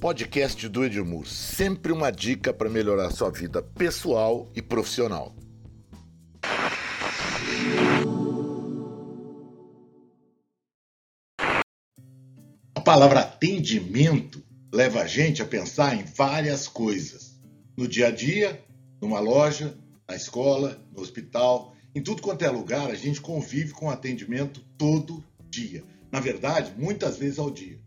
podcast do Edmur, sempre uma dica para melhorar sua vida pessoal e profissional. A palavra atendimento leva a gente a pensar em várias coisas. No dia a dia, numa loja, na escola, no hospital, em tudo quanto é lugar, a gente convive com atendimento todo dia. Na verdade, muitas vezes ao dia.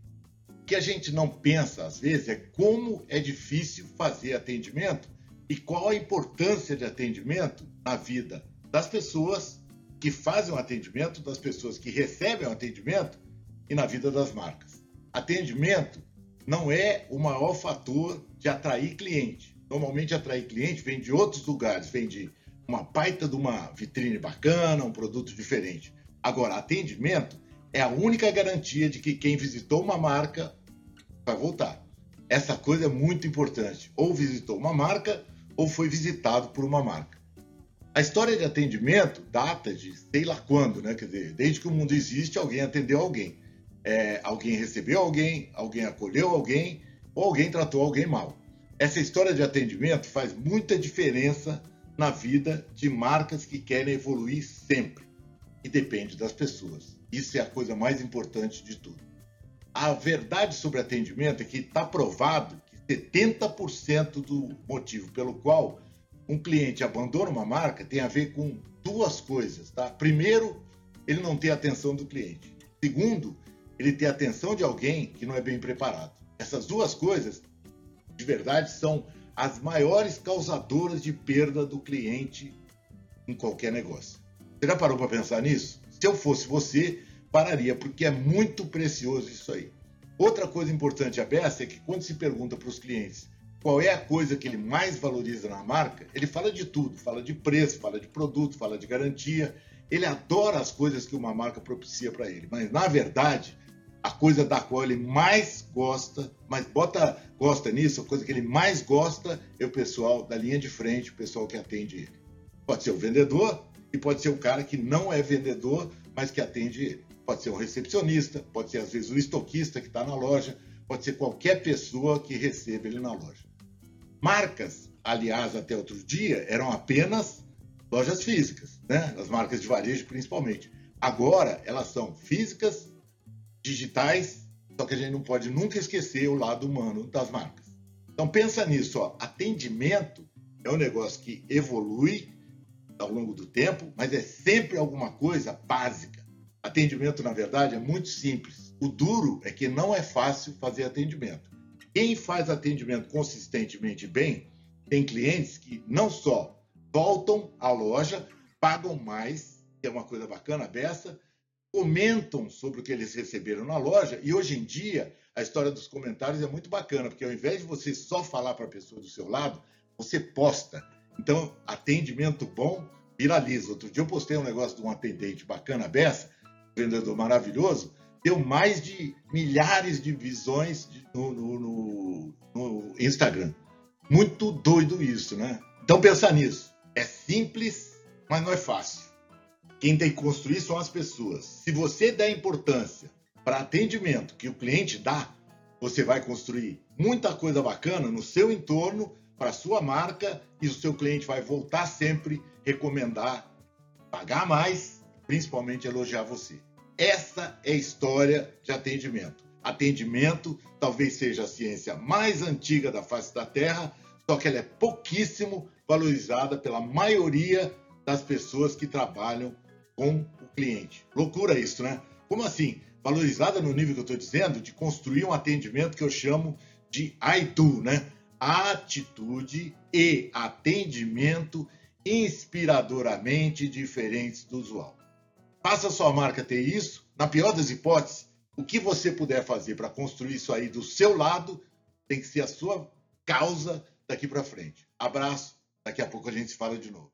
Que a gente não pensa, às vezes, é como é difícil fazer atendimento e qual a importância de atendimento na vida das pessoas que fazem o atendimento, das pessoas que recebem o atendimento e na vida das marcas. Atendimento não é o maior fator de atrair cliente. Normalmente, atrair cliente vem de outros lugares, vem de uma baita de uma vitrine bacana, um produto diferente. Agora, atendimento é a única garantia de que quem visitou uma marca vai voltar. Essa coisa é muito importante. Ou visitou uma marca ou foi visitado por uma marca. A história de atendimento data de sei lá quando, né? Quer dizer, desde que o mundo existe, alguém atendeu alguém. É, alguém recebeu alguém, alguém acolheu alguém, ou alguém tratou alguém mal. Essa história de atendimento faz muita diferença na vida de marcas que querem evoluir sempre. E depende das pessoas. Isso é a coisa mais importante de tudo. A verdade sobre atendimento é que está provado que 70% do motivo pelo qual um cliente abandona uma marca tem a ver com duas coisas, tá? Primeiro, ele não tem atenção do cliente. Segundo, ele tem atenção de alguém que não é bem preparado. Essas duas coisas, de verdade, são as maiores causadoras de perda do cliente em qualquer negócio. Você já parou para pensar nisso? Se eu fosse você, pararia, porque é muito precioso isso aí. Outra coisa importante a beça é que quando se pergunta para os clientes qual é a coisa que ele mais valoriza na marca, ele fala de tudo, fala de preço, fala de produto, fala de garantia. Ele adora as coisas que uma marca propicia para ele, mas na verdade, a coisa da qual ele mais gosta, mas bota gosta nisso, a coisa que ele mais gosta é o pessoal da linha de frente, o pessoal que atende ele. Pode ser o vendedor e pode ser o cara que não é vendedor, mas que atende ele. Pode ser um recepcionista, pode ser às vezes o estoquista que está na loja, pode ser qualquer pessoa que receba ele na loja. Marcas, aliás, até outro dia, eram apenas lojas físicas, né? as marcas de varejo principalmente. Agora elas são físicas digitais, só que a gente não pode nunca esquecer o lado humano das marcas. Então pensa nisso, ó. atendimento é um negócio que evolui ao longo do tempo, mas é sempre alguma coisa básica. Atendimento, na verdade, é muito simples. O duro é que não é fácil fazer atendimento. Quem faz atendimento consistentemente bem tem clientes que não só voltam à loja, pagam mais, que é uma coisa bacana dessa, comentam sobre o que eles receberam na loja. E hoje em dia, a história dos comentários é muito bacana, porque ao invés de você só falar para a pessoa do seu lado, você posta. Então, atendimento bom viraliza. Outro dia eu postei um negócio de um atendente bacana dessa, vendedor maravilhoso, deu mais de milhares de visões no, no, no, no Instagram. Muito doido isso, né? Então pensa nisso. É simples, mas não é fácil. Quem tem que construir são as pessoas. Se você der importância para atendimento que o cliente dá, você vai construir muita coisa bacana no seu entorno, para sua marca, e o seu cliente vai voltar sempre, recomendar, pagar mais, principalmente elogiar você. Essa é a história de atendimento. Atendimento talvez seja a ciência mais antiga da face da Terra, só que ela é pouquíssimo valorizada pela maioria das pessoas que trabalham com o cliente. Loucura isso, né? Como assim? Valorizada no nível que eu estou dizendo, de construir um atendimento que eu chamo de I né? Atitude e atendimento inspiradoramente diferentes do usual. Faça sua marca ter isso. Na pior das hipóteses, o que você puder fazer para construir isso aí do seu lado tem que ser a sua causa daqui para frente. Abraço. Daqui a pouco a gente se fala de novo.